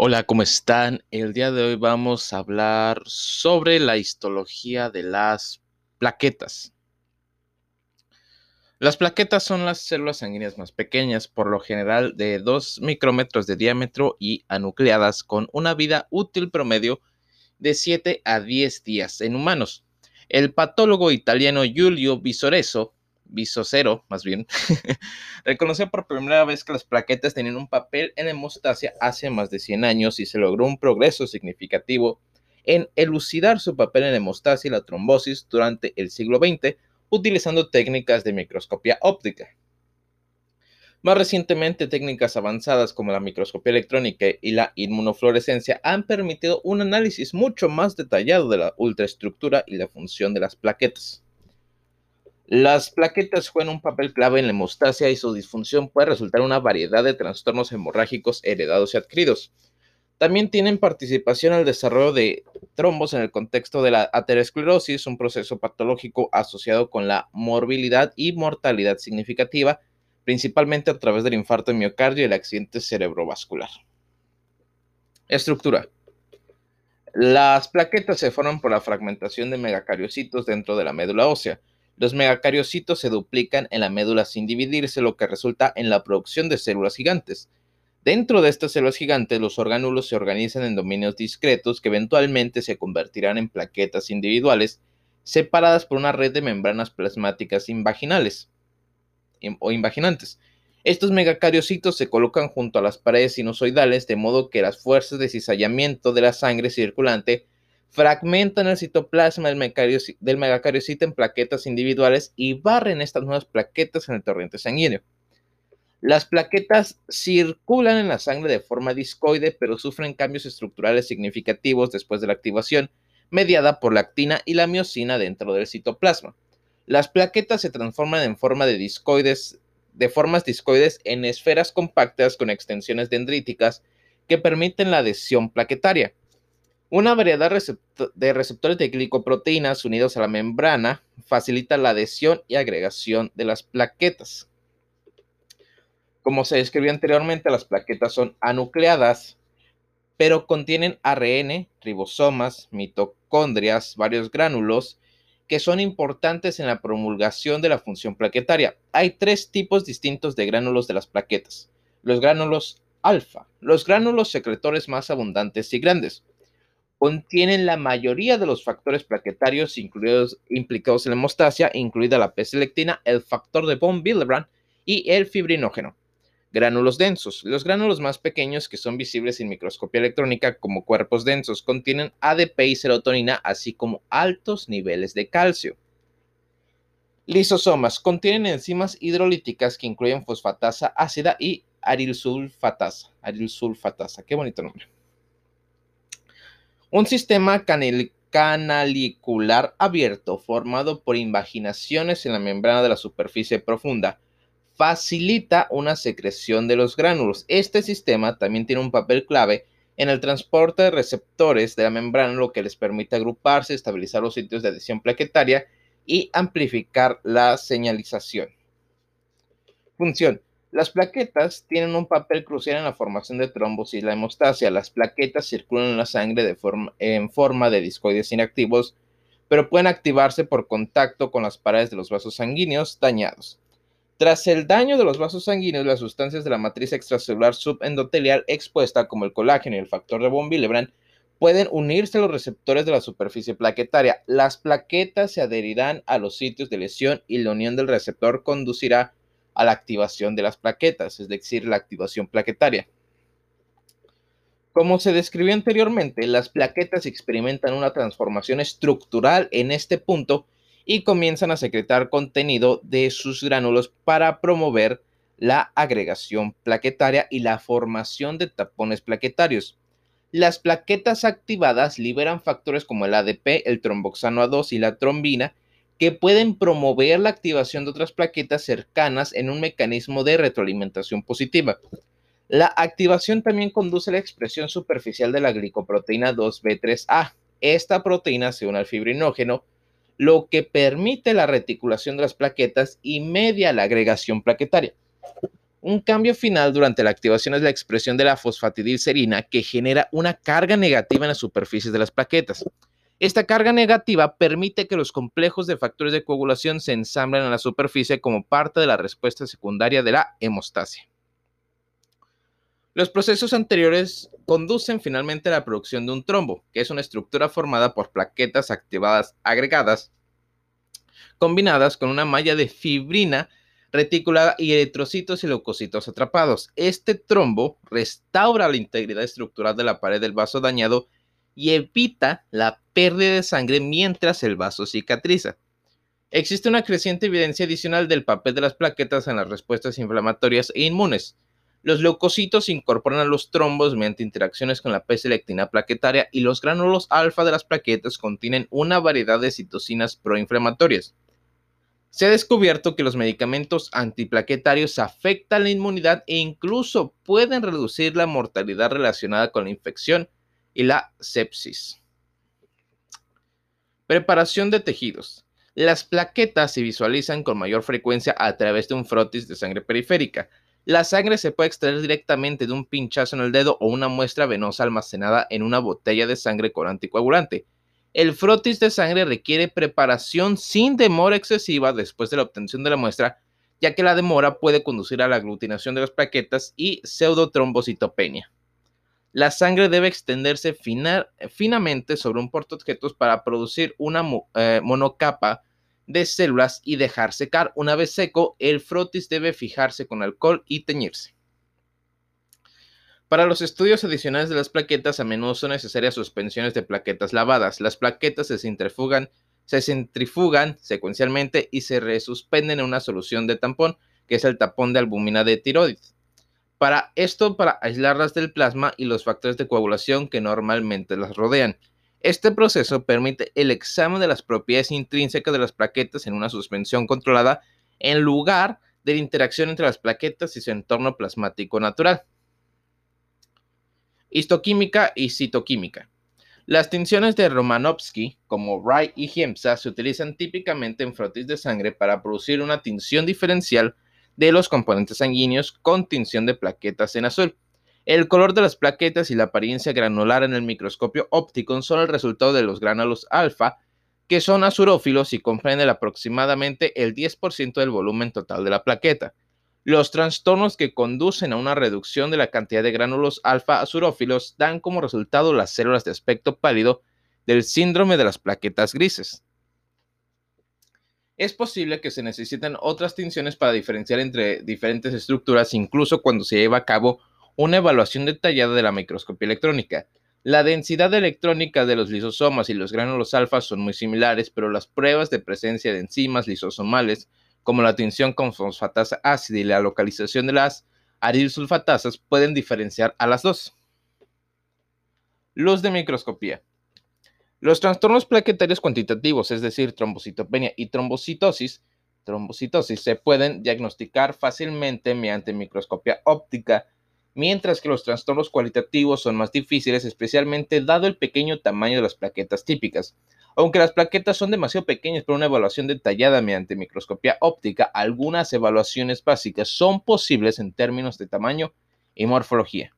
Hola, ¿cómo están? El día de hoy vamos a hablar sobre la histología de las plaquetas. Las plaquetas son las células sanguíneas más pequeñas, por lo general de 2 micrómetros de diámetro y anucleadas con una vida útil promedio de 7 a 10 días en humanos. El patólogo italiano Giulio Visoreso Visocero, más bien, reconoció por primera vez que las plaquetas tenían un papel en hemostasia hace más de 100 años y se logró un progreso significativo en elucidar su papel en hemostasia y la trombosis durante el siglo XX utilizando técnicas de microscopía óptica. Más recientemente, técnicas avanzadas como la microscopía electrónica y la inmunofluorescencia han permitido un análisis mucho más detallado de la ultraestructura y la función de las plaquetas. Las plaquetas juegan un papel clave en la hemostasia y su disfunción puede resultar en una variedad de trastornos hemorrágicos heredados y adquiridos. También tienen participación en el desarrollo de trombos en el contexto de la aterosclerosis, un proceso patológico asociado con la morbilidad y mortalidad significativa, principalmente a través del infarto de miocardio y el accidente cerebrovascular. Estructura. Las plaquetas se forman por la fragmentación de megacariocitos dentro de la médula ósea. Los megacariocitos se duplican en la médula sin dividirse, lo que resulta en la producción de células gigantes. Dentro de estas células gigantes, los orgánulos se organizan en dominios discretos que eventualmente se convertirán en plaquetas individuales separadas por una red de membranas plasmáticas invaginales o invaginantes. Estos megacariocitos se colocan junto a las paredes sinusoidales de modo que las fuerzas de cizallamiento de la sangre circulante fragmentan el citoplasma del, megacariocito en plaquetas individuales y barren estas nuevas plaquetas en el torrente sanguíneo. Las plaquetas circulan en la sangre de forma discoide, pero sufren cambios estructurales significativos después de la activación, mediada por la actina y la miocina dentro del citoplasma. Las plaquetas se transforman en forma de discoides, de formas discoides en esferas compactas con extensiones dendríticas que permiten la adhesión plaquetaria. Una variedad de receptores de glicoproteínas unidos a la membrana facilita la adhesión y agregación de las plaquetas. Como se describió anteriormente, las plaquetas son anucleadas, pero contienen ARN, ribosomas, mitocondrias, varios gránulos, que son importantes en la promulgación de la función plaquetaria. Hay tres tipos distintos de gránulos de las plaquetas. Los gránulos alfa, los gránulos secretores más abundantes y grandes contienen la mayoría de los factores plaquetarios incluidos, implicados en la hemostasia, incluida la P-selectina, el factor de von Willebrand y el fibrinógeno. Gránulos densos. Los gránulos más pequeños que son visibles en microscopía electrónica como cuerpos densos contienen ADP y serotonina, así como altos niveles de calcio. Lisosomas contienen enzimas hidrolíticas que incluyen fosfatasa ácida y arilsulfatasa. Arilsulfatasa, qué bonito nombre. Un sistema canalicular abierto formado por invaginaciones en la membrana de la superficie profunda facilita una secreción de los gránulos. Este sistema también tiene un papel clave en el transporte de receptores de la membrana, lo que les permite agruparse, estabilizar los sitios de adhesión plaquetaria y amplificar la señalización. Función. Las plaquetas tienen un papel crucial en la formación de trombos y la hemostasia. Las plaquetas circulan en la sangre en forma de discoides inactivos, pero pueden activarse por contacto con las paredes de los vasos sanguíneos dañados. Tras el daño de los vasos sanguíneos, las sustancias de la matriz extracelular subendotelial expuesta, como el colágeno y el factor de von Willebrand, pueden unirse a los receptores de la superficie plaquetaria. Las plaquetas se adherirán a los sitios de lesión y la unión del receptor conducirá a la activación de las plaquetas, es decir, la activación plaquetaria. Como se describió anteriormente, las plaquetas experimentan una transformación estructural en este punto y comienzan a secretar contenido de sus gránulos para promover la agregación plaquetaria y la formación de tapones plaquetarios. Las plaquetas activadas liberan factores como el ADP, el tromboxano A2 y la trombina, que pueden promover la activación de otras plaquetas cercanas en un mecanismo de retroalimentación positiva. La activación también conduce a la expresión superficial de la glicoproteína 2B3A. Esta proteína se une al fibrinógeno, lo que permite la reticulación de las plaquetas y media la agregación plaquetaria. Un cambio final durante la activación es la expresión de la fosfatidilcerina que genera una carga negativa en las superficies de las plaquetas. Esta carga negativa permite que los complejos de factores de coagulación se ensamblen en la superficie como parte de la respuesta secundaria de la hemostasia. Los procesos anteriores conducen finalmente a la producción de un trombo, que es una estructura formada por plaquetas activadas agregadas combinadas con una malla de fibrina reticulada y eritrocitos y leucocitos atrapados. Este trombo restaura la integridad estructural de la pared del vaso dañado y evita la pérdida de sangre mientras el vaso cicatriza. Existe una creciente evidencia adicional del papel de las plaquetas en las respuestas inflamatorias e inmunes. Los leucocitos incorporan a los trombos mediante interacciones con la P-selectina plaquetaria y los gránulos alfa de las plaquetas contienen una variedad de citocinas proinflamatorias. Se ha descubierto que los medicamentos antiplaquetarios afectan la inmunidad e incluso pueden reducir la mortalidad relacionada con la infección y la sepsis. Preparación de tejidos. Las plaquetas se visualizan con mayor frecuencia a través de un frotis de sangre periférica. La sangre se puede extraer directamente de un pinchazo en el dedo o una muestra venosa almacenada en una botella de sangre con anticoagulante. El frotis de sangre requiere preparación sin demora excesiva después de la obtención de la muestra, ya que la demora puede conducir a la aglutinación de las plaquetas y pseudotrombocitopenia. La sangre debe extenderse finamente sobre un portaobjetos para producir una eh, monocapa de células y dejar secar. Una vez seco, el frotis debe fijarse con alcohol y teñirse. Para los estudios adicionales de las plaquetas, a menudo son necesarias suspensiones de plaquetas lavadas. Las plaquetas se centrifugan, se centrifugan secuencialmente y se resuspenden en una solución de tampón, que es el tapón de albumina de tiroides. Para esto, para aislarlas del plasma y los factores de coagulación que normalmente las rodean. Este proceso permite el examen de las propiedades intrínsecas de las plaquetas en una suspensión controlada en lugar de la interacción entre las plaquetas y su entorno plasmático natural. Histoquímica y citoquímica. Las tinciones de Romanovsky, como Wright y Giemsa, se utilizan típicamente en frotis de sangre para producir una tinción diferencial de los componentes sanguíneos con tinción de plaquetas en azul. El color de las plaquetas y la apariencia granular en el microscopio óptico son el resultado de los gránulos alfa, que son azurófilos y comprenden aproximadamente el 10% del volumen total de la plaqueta. Los trastornos que conducen a una reducción de la cantidad de gránulos alfa azurófilos dan como resultado las células de aspecto pálido del síndrome de las plaquetas grises. Es posible que se necesiten otras tinciones para diferenciar entre diferentes estructuras, incluso cuando se lleva a cabo una evaluación detallada de la microscopía electrónica. La densidad electrónica de los lisosomas y los gránulos alfa son muy similares, pero las pruebas de presencia de enzimas lisosomales, como la tinción con fosfatasa ácida y la localización de las arilsulfatasas, pueden diferenciar a las dos. Luz de microscopía. Los trastornos plaquetarios cuantitativos, es decir, trombocitopenia y trombocitosis, trombocitosis, se pueden diagnosticar fácilmente mediante microscopía óptica mientras que los trastornos cualitativos son más difíciles, especialmente dado el pequeño tamaño de las plaquetas típicas. Aunque las plaquetas son demasiado pequeñas para una evaluación detallada mediante microscopía óptica, algunas evaluaciones básicas son posibles en términos de tamaño y morfología.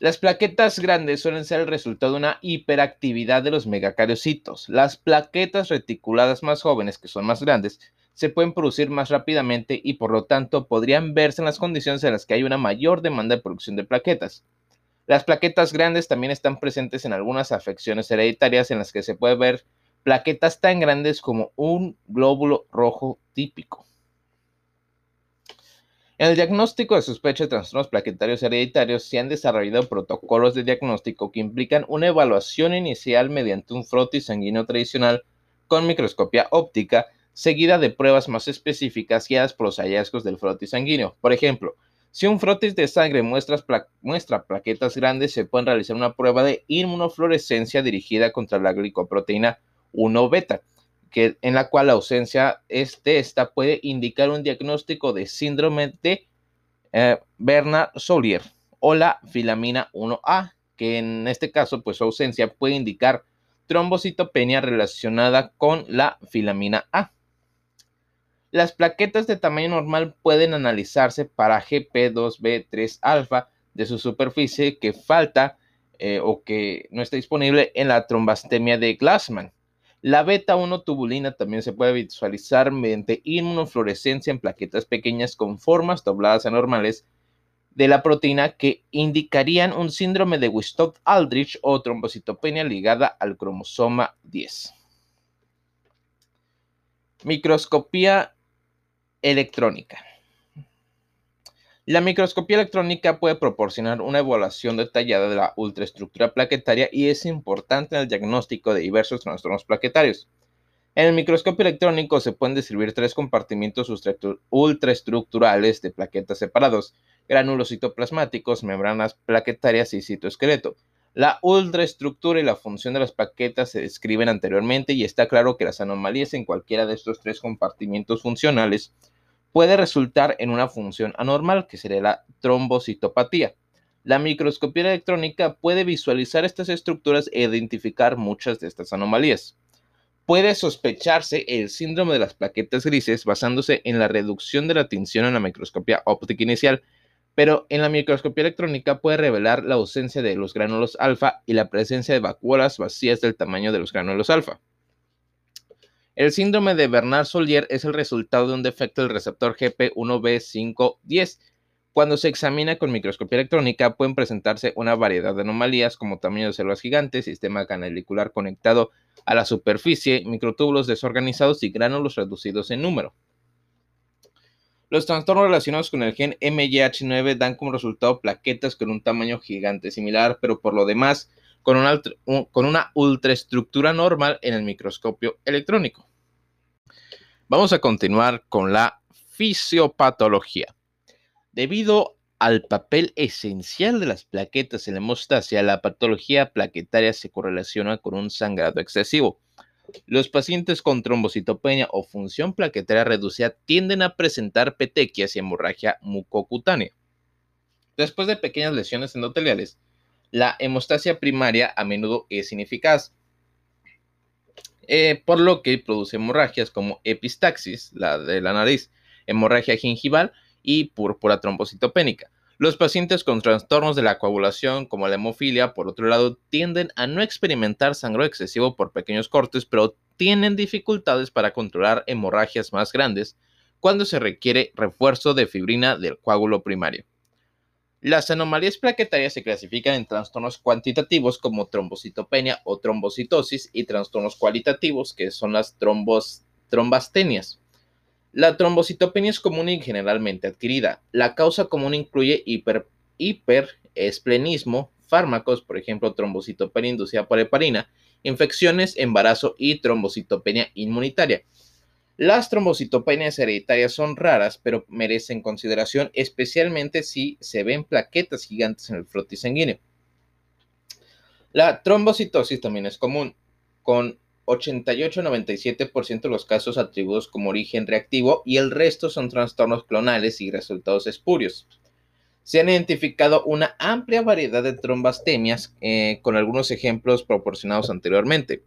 Las plaquetas grandes suelen ser el resultado de una hiperactividad de los megacariocitos. Las plaquetas reticuladas más jóvenes, que son más grandes, se pueden producir más rápidamente y por lo tanto podrían verse en las condiciones en las que hay una mayor demanda de producción de plaquetas. Las plaquetas grandes también están presentes en algunas afecciones hereditarias en las que se puede ver plaquetas tan grandes como un glóbulo rojo típico. En el diagnóstico de sospecha de trastornos plaquetarios hereditarios se han desarrollado protocolos de diagnóstico que implican una evaluación inicial mediante un frotis sanguíneo tradicional con microscopía óptica seguida de pruebas más específicas guiadas por los hallazgos del frotis sanguíneo. Por ejemplo, si un frotis de sangre muestra, plaquetas grandes, se puede realizar una prueba de inmunofluorescencia dirigida contra la glicoproteína 1-beta, que, en la cual la ausencia de esta puede indicar un diagnóstico de síndrome de eh, Bernard-Solier o la filamina 1A, que en este caso, pues su ausencia puede indicar trombocitopenia relacionada con la filamina A. Las plaquetas de tamaño normal pueden analizarse para GP2B3 alfa de su superficie que falta eh, o que no está disponible en la trombastemia de Glassman. La beta 1 tubulina también se puede visualizar mediante inmunofluorescencia en plaquetas pequeñas con formas dobladas anormales de la proteína que indicarían un síndrome de Wistow-Aldrich o trombocitopenia ligada al cromosoma 10. Microscopía electrónica. La microscopía electrónica puede proporcionar una evaluación detallada de la ultraestructura plaquetaria y es importante en el diagnóstico de diversos trastornos plaquetarios. En el microscopio electrónico se pueden describir tres compartimientos ultraestructurales de plaquetas separados, gránulos citoplasmáticos, membranas plaquetarias y citoesqueleto. La ultraestructura y la función de las plaquetas se describen anteriormente y está claro que las anomalías en cualquiera de estos tres compartimientos funcionales puede resultar en una función anormal, que sería la trombocitopatía. La microscopía electrónica puede visualizar estas estructuras e identificar muchas de estas anomalías. Puede sospecharse el síndrome de las plaquetas grises basándose en la reducción de la tinción en la microscopía óptica inicial, pero en la microscopía electrónica puede revelar la ausencia de los gránulos alfa y la presencia de vacuolas vacías del tamaño de los gránulos alfa. El síndrome de Bernard-Solier es el resultado de un defecto del receptor GP1B510. Cuando se examina con microscopía electrónica, pueden presentarse una variedad de anomalías como tamaño de células gigantes, sistema canalicular conectado a la superficie, microtúbulos desorganizados y gránulos reducidos en número. Los trastornos relacionados con el gen MYH9 dan como resultado plaquetas con un tamaño gigante similar, pero por lo demás con una, con una ultraestructura normal en el microscopio electrónico. Vamos a continuar con la fisiopatología. Debido al papel esencial de las plaquetas en la hemostasia, la patología plaquetaria se correlaciona con un sangrado excesivo. Los pacientes con trombocitopenia o función plaquetaria reducida tienden a presentar petequias y hemorragia mucocutánea. Después de pequeñas lesiones endoteliales, la hemostasia primaria a menudo es ineficaz, eh, por lo que produce hemorragias como epistaxis, la de la nariz, hemorragia gingival y púrpura trombocitopénica. Los pacientes con trastornos de la coagulación, como la hemofilia, por otro lado, tienden a no experimentar sangrado excesivo por pequeños cortes, pero tienen dificultades para controlar hemorragias más grandes cuando se requiere refuerzo de fibrina del coágulo primario. Las anomalías plaquetarias se clasifican en trastornos cuantitativos como trombocitopenia o trombocitosis y trastornos cualitativos que son las trombos, trombastenias. La trombocitopenia es común y generalmente adquirida. La causa común incluye hiper, hiperesplenismo, fármacos, por ejemplo, trombocitopenia inducida por heparina, infecciones, embarazo y trombocitopenia inmunitaria. Las trombocitopenias hereditarias son raras, pero merecen consideración, especialmente si se ven plaquetas gigantes en el frotis sanguíneo. La trombocitosis también es común, con 88-97% de los casos atribuidos como origen reactivo y el resto son trastornos clonales y resultados espurios. Se han identificado una amplia variedad de trombastemias, eh, con algunos ejemplos proporcionados anteriormente.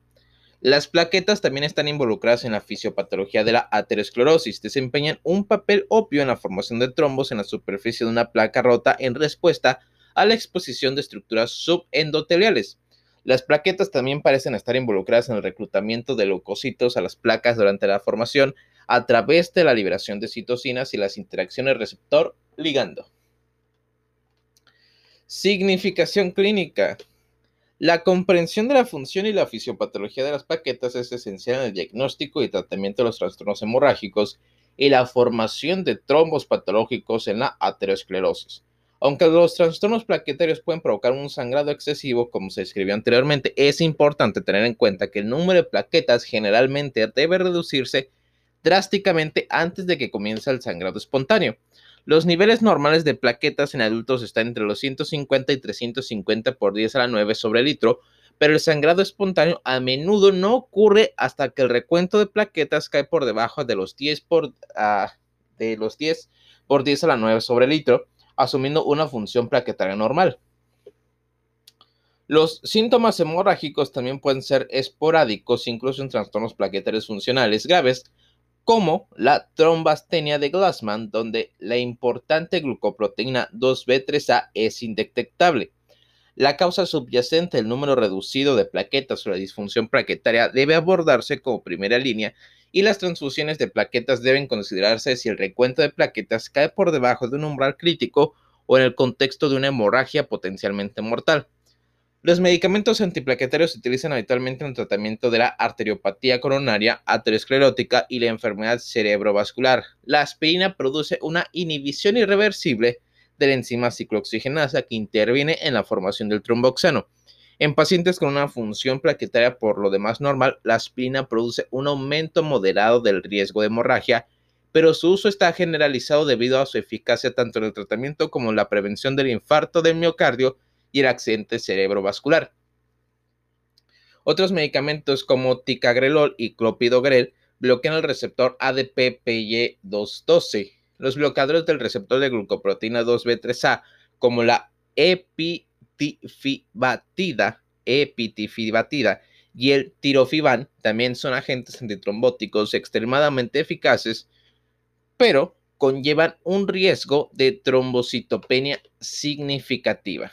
Las plaquetas también están involucradas en la fisiopatología de la aterosclerosis. Desempeñan un papel obvio en la formación de trombos en la superficie de una placa rota en respuesta a la exposición de estructuras subendoteliales. Las plaquetas también parecen estar involucradas en el reclutamiento de leucocitos a las placas durante la formación a través de la liberación de citocinas y las interacciones receptor-ligando. Significación clínica. La comprensión de la función y la fisiopatología de las plaquetas es esencial en el diagnóstico y tratamiento de los trastornos hemorrágicos y la formación de trombos patológicos en la aterosclerosis. Aunque los trastornos plaquetarios pueden provocar un sangrado excesivo, como se escribió anteriormente, es importante tener en cuenta que el número de plaquetas generalmente debe reducirse drásticamente antes de que comience el sangrado espontáneo. Los niveles normales de plaquetas en adultos están entre los 150 y 350 por 10 a la 9 sobre litro, pero el sangrado espontáneo a menudo no ocurre hasta que el recuento de plaquetas cae por debajo de los 10 por, ah, de los 10 por 10 a la 9 sobre litro, asumiendo una función plaquetaria normal. Los síntomas hemorrágicos también pueden ser esporádicos, incluso en trastornos plaquetarios funcionales graves, como la trombastenia de Glassman, donde la importante glucoproteína 2B3A es indetectable. La causa subyacente, el número reducido de plaquetas o la disfunción plaquetaria, debe abordarse como primera línea y las transfusiones de plaquetas deben considerarse si el recuento de plaquetas cae por debajo de un umbral crítico o en el contexto de una hemorragia potencialmente mortal. Los medicamentos antiplaquetarios se utilizan habitualmente en el tratamiento de la arteriopatía coronaria, aterosclerótica y la enfermedad cerebrovascular. La aspirina produce una inhibición irreversible de la enzima ciclooxigenasa que interviene en la formación del tromboxano. En pacientes con una función plaquetaria por lo demás normal, la aspirina produce un aumento moderado del riesgo de hemorragia, pero su uso está generalizado debido a su eficacia tanto en el tratamiento como en la prevención del infarto del miocardio y el accidente cerebrovascular. Otros medicamentos como ticagrelol y clopidogrel bloquean el receptor ADP-PY212. Los bloqueadores del receptor de glucoproteína 2B3A, como la epitifibatida, epitifibatida y el tirofiban, también son agentes antitrombóticos extremadamente eficaces, pero conllevan un riesgo de trombocitopenia significativa.